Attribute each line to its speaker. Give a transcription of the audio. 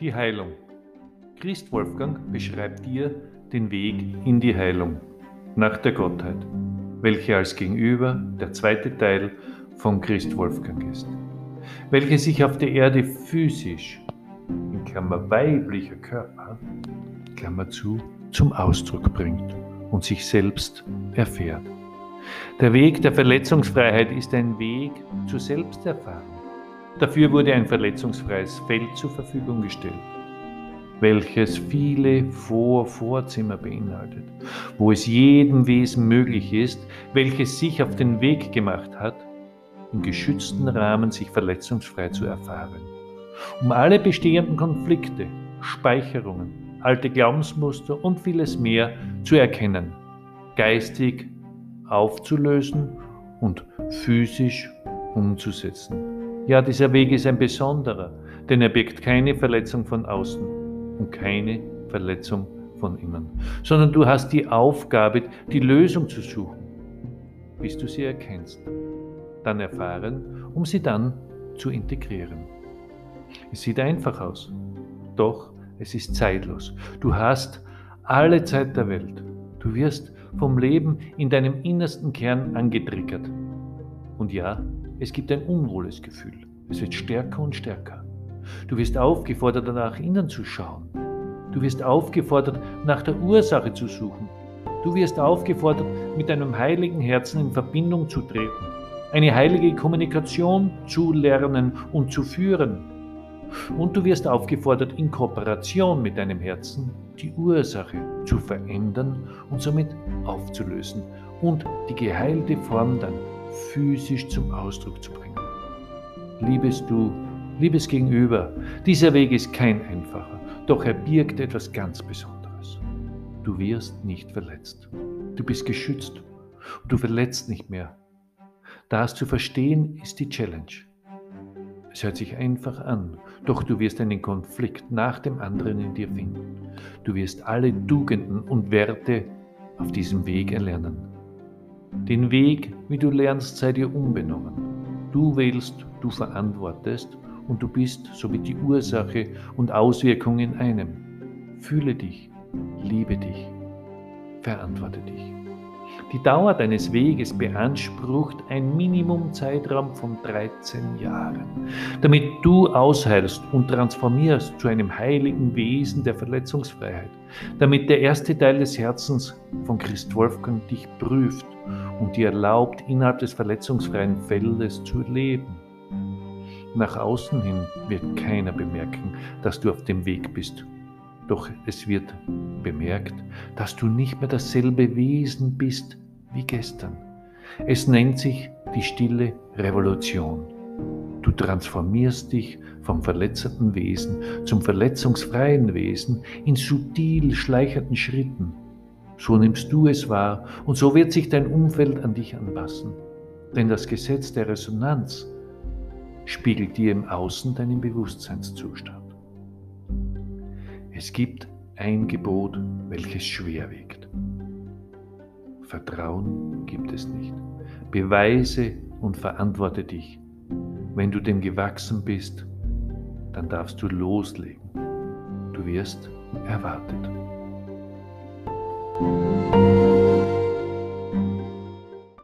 Speaker 1: Die Heilung. Christ Wolfgang beschreibt dir den Weg in die Heilung nach der Gottheit, welche als Gegenüber der zweite Teil von Christ Wolfgang ist, welche sich auf der Erde physisch, in Klammer weiblicher Körper, Klammer zu, zum Ausdruck bringt und sich selbst erfährt. Der Weg der Verletzungsfreiheit ist ein Weg zur Selbsterfahrung. Dafür wurde ein verletzungsfreies Feld zur Verfügung gestellt, welches viele Vor-Vorzimmer beinhaltet, wo es jedem Wesen möglich ist, welches sich auf den Weg gemacht hat, im geschützten Rahmen sich verletzungsfrei zu erfahren, um alle bestehenden Konflikte, Speicherungen, alte Glaubensmuster und vieles mehr zu erkennen, geistig aufzulösen und physisch umzusetzen. Ja, dieser Weg ist ein besonderer, denn er birgt keine Verletzung von außen und keine Verletzung von innen, sondern du hast die Aufgabe, die Lösung zu suchen, bis du sie erkennst, dann erfahren, um sie dann zu integrieren. Es sieht einfach aus, doch es ist zeitlos. Du hast alle Zeit der Welt. Du wirst vom Leben in deinem innersten Kern angetriggert. Und ja, es gibt ein unwohles Gefühl. Es wird stärker und stärker. Du wirst aufgefordert, nach innen zu schauen. Du wirst aufgefordert, nach der Ursache zu suchen. Du wirst aufgefordert, mit deinem heiligen Herzen in Verbindung zu treten, eine heilige Kommunikation zu lernen und zu führen. Und du wirst aufgefordert, in Kooperation mit deinem Herzen die Ursache zu verändern und somit aufzulösen und die geheilte Form dann physisch zum Ausdruck zu bringen. Liebes Du, liebes Gegenüber, dieser Weg ist kein einfacher, doch er birgt etwas ganz Besonderes. Du wirst nicht verletzt. Du bist geschützt und du verletzt nicht mehr. Das zu verstehen ist die Challenge. Es hört sich einfach an, doch du wirst einen Konflikt nach dem anderen in dir finden. Du wirst alle Tugenden und Werte auf diesem Weg erlernen. Den Weg, wie du lernst, sei dir unbenommen. Du wählst, du verantwortest und du bist somit die Ursache und Auswirkung in einem. Fühle dich, liebe dich, verantworte dich. Die Dauer deines Weges beansprucht ein Minimumzeitraum von 13 Jahren, damit du ausheilst und transformierst zu einem heiligen Wesen der Verletzungsfreiheit, damit der erste Teil des Herzens von Christ Wolfgang dich prüft und dir erlaubt, innerhalb des verletzungsfreien Feldes zu leben. Nach außen hin wird keiner bemerken, dass du auf dem Weg bist doch es wird bemerkt, dass du nicht mehr dasselbe Wesen bist wie gestern. Es nennt sich die stille Revolution. Du transformierst dich vom verletzten Wesen zum verletzungsfreien Wesen in subtil schleichernden Schritten. So nimmst du es wahr und so wird sich dein Umfeld an dich anpassen. Denn das Gesetz der Resonanz spiegelt dir im Außen deinen Bewusstseinszustand. Es gibt ein Gebot, welches schwer wiegt. Vertrauen gibt es nicht. Beweise und verantworte dich. Wenn du dem gewachsen bist, dann darfst du loslegen. Du wirst erwartet.